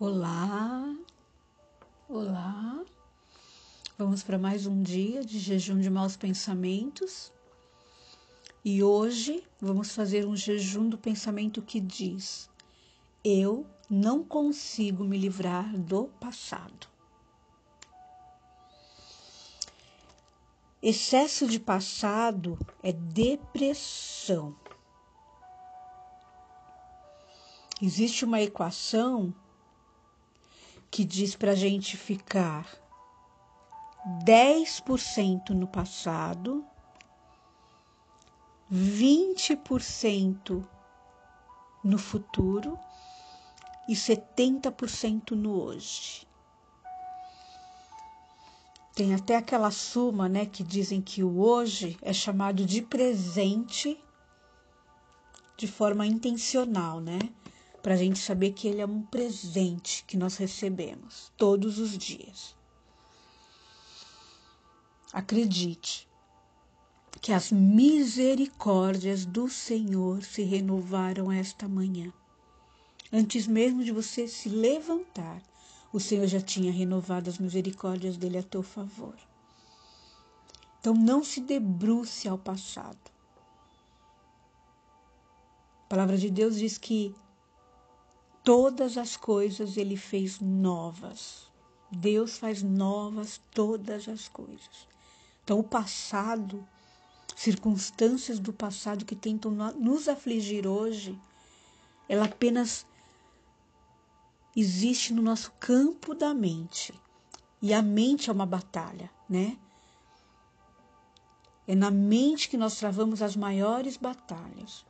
Olá, olá. Vamos para mais um dia de jejum de maus pensamentos. E hoje vamos fazer um jejum do pensamento que diz: Eu não consigo me livrar do passado. Excesso de passado é depressão. Existe uma equação que diz para a gente ficar 10% no passado, 20% no futuro e 70% no hoje. Tem até aquela suma, né, que dizem que o hoje é chamado de presente de forma intencional, né? Para a gente saber que ele é um presente que nós recebemos todos os dias. Acredite que as misericórdias do Senhor se renovaram esta manhã. Antes mesmo de você se levantar, o Senhor já tinha renovado as misericórdias dele a teu favor. Então não se debruce ao passado. A palavra de Deus diz que todas as coisas ele fez novas. Deus faz novas todas as coisas. Então, o passado, circunstâncias do passado que tentam nos afligir hoje, ela apenas existe no nosso campo da mente. E a mente é uma batalha, né? É na mente que nós travamos as maiores batalhas.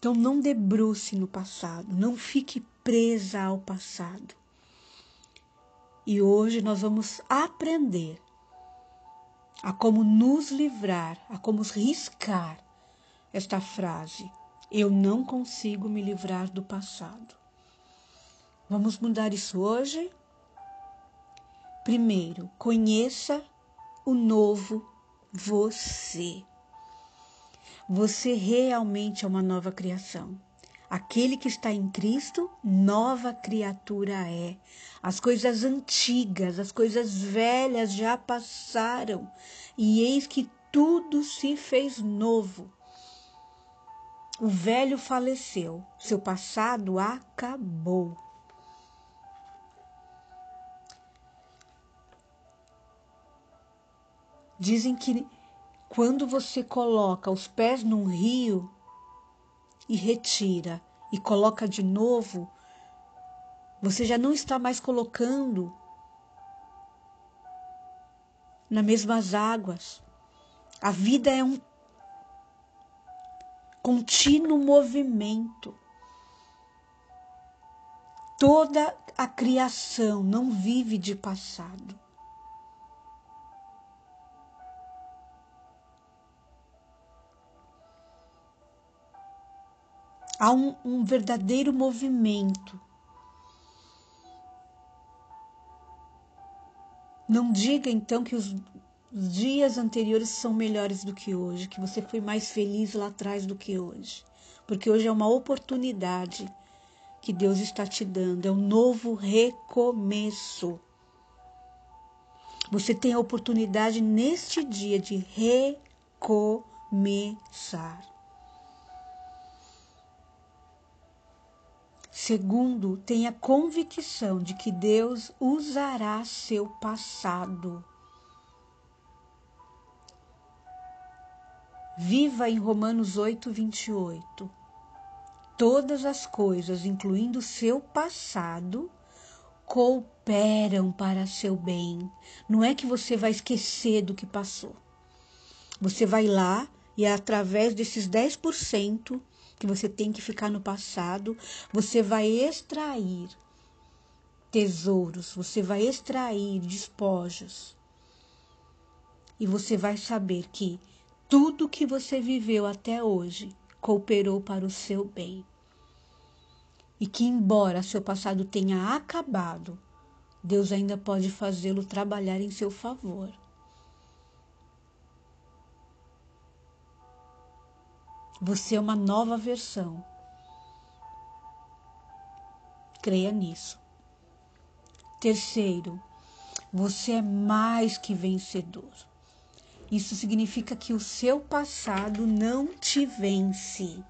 Então não debruce no passado, não fique presa ao passado. E hoje nós vamos aprender a como nos livrar, a como riscar esta frase: Eu não consigo me livrar do passado. Vamos mudar isso hoje? Primeiro, conheça o novo você. Você realmente é uma nova criação. Aquele que está em Cristo, nova criatura é. As coisas antigas, as coisas velhas já passaram, e eis que tudo se fez novo. O velho faleceu, seu passado acabou. Dizem que quando você coloca os pés num rio e retira e coloca de novo, você já não está mais colocando nas mesmas águas. A vida é um contínuo movimento. Toda a criação não vive de passado. Há um, um verdadeiro movimento. Não diga então que os, dias anteriores são melhores do que hoje, que você foi mais feliz lá atrás do que hoje. Porque hoje é uma oportunidade que Deus está te dando, é um novo recomeço. Você tem a oportunidade neste dia de recomeçar. Segundo, tenha convicção de que Deus usará seu passado. Viva em Romanos 8, 28. Todas as coisas, incluindo seu passado, cooperam para seu bem. Não é que você vai esquecer do que passou. Você vai lá e através desses 10% que você tem que ficar no passado, você vai extrair tesouros, você vai extrair despojos. E você vai saber que tudo que você viveu até hoje cooperou para o seu bem. E que, embora seu passado tenha acabado, Deus ainda pode fazê-lo trabalhar em seu favor. Você é uma nova versão. Creia nisso. Terceiro, você é mais que vencedor. Isso significa que o seu passado não te vence.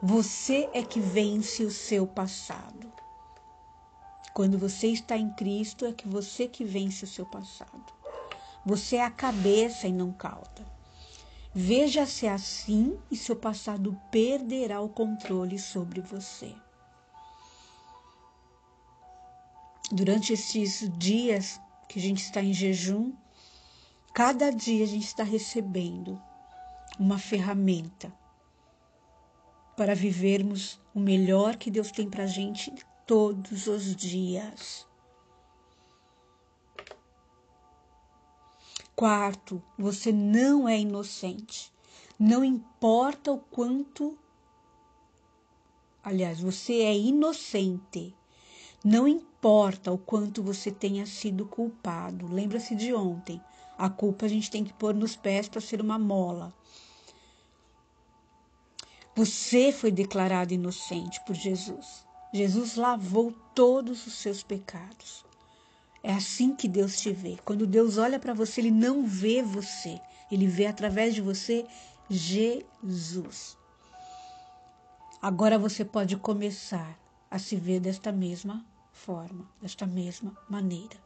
Você é que vence o seu passado. Quando você está em Cristo, é que você que vence o seu passado. Você é a cabeça e não cauda. Veja-se assim e seu passado perderá o controle sobre você. Durante esses dias que a gente está em jejum, cada dia a gente está recebendo uma ferramenta para vivermos o melhor que Deus tem para a gente todos os dias. Quarto, você não é inocente. Não importa o quanto. Aliás, você é inocente. Não importa o quanto você tenha sido culpado. Lembra-se de ontem. A culpa a gente tem que pôr nos pés para ser uma mola. Você foi declarado inocente por Jesus. Jesus lavou todos os seus pecados. É assim que Deus te vê. Quando Deus olha para você, ele não vê você, ele vê através de você Jesus. Agora você pode começar a se ver desta mesma forma, desta mesma maneira.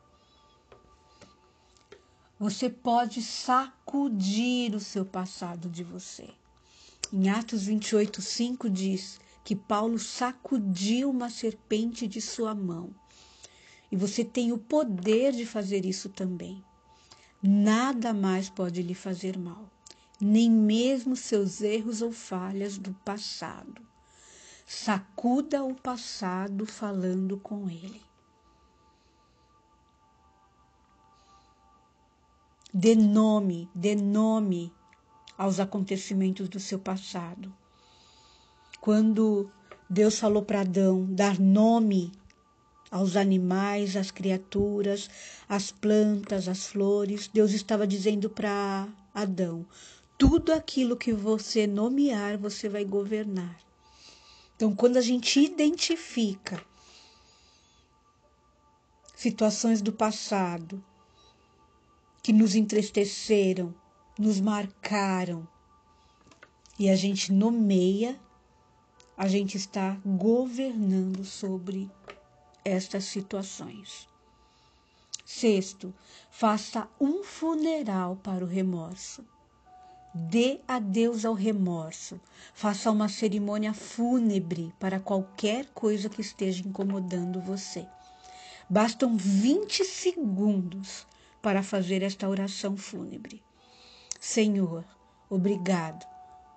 Você pode sacudir o seu passado de você. Em Atos 28, 5 diz que Paulo sacudiu uma serpente de sua mão. E você tem o poder de fazer isso também. Nada mais pode lhe fazer mal, nem mesmo seus erros ou falhas do passado. Sacuda o passado falando com ele. Dê nome, dê nome aos acontecimentos do seu passado. Quando Deus falou para Adão dar nome aos animais, às criaturas, às plantas, às flores, Deus estava dizendo para Adão: tudo aquilo que você nomear, você vai governar. Então, quando a gente identifica situações do passado que nos entristeceram, nos marcaram, e a gente nomeia, a gente está governando sobre estas situações. Sexto, faça um funeral para o remorso. Dê adeus ao remorso. Faça uma cerimônia fúnebre para qualquer coisa que esteja incomodando você. Bastam 20 segundos para fazer esta oração fúnebre. Senhor, obrigado,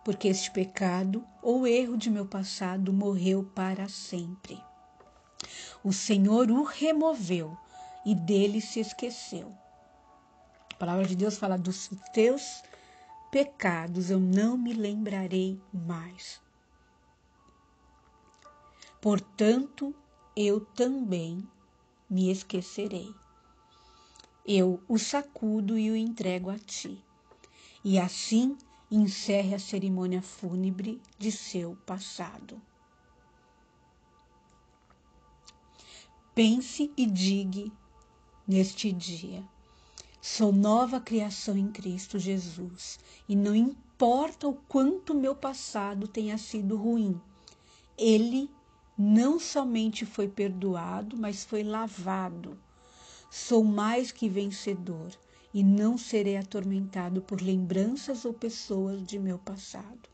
porque este pecado ou erro de meu passado morreu para sempre. O Senhor o removeu e dele se esqueceu. A palavra de Deus fala dos teus pecados eu não me lembrarei mais. Portanto, eu também me esquecerei. Eu o sacudo e o entrego a ti. E assim encerre a cerimônia fúnebre de seu passado. Pense e diga neste dia: Sou nova criação em Cristo Jesus e não importa o quanto meu passado tenha sido ruim, ele não somente foi perdoado, mas foi lavado. Sou mais que vencedor e não serei atormentado por lembranças ou pessoas de meu passado.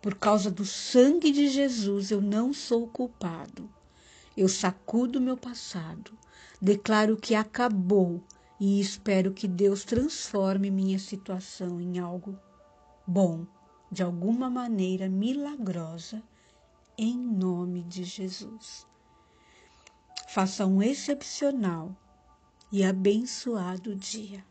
Por causa do sangue de Jesus, eu não sou culpado. Eu sacudo meu passado, declaro que acabou e espero que Deus transforme minha situação em algo bom, de alguma maneira milagrosa, em nome de Jesus. Faça um excepcional e abençoado dia.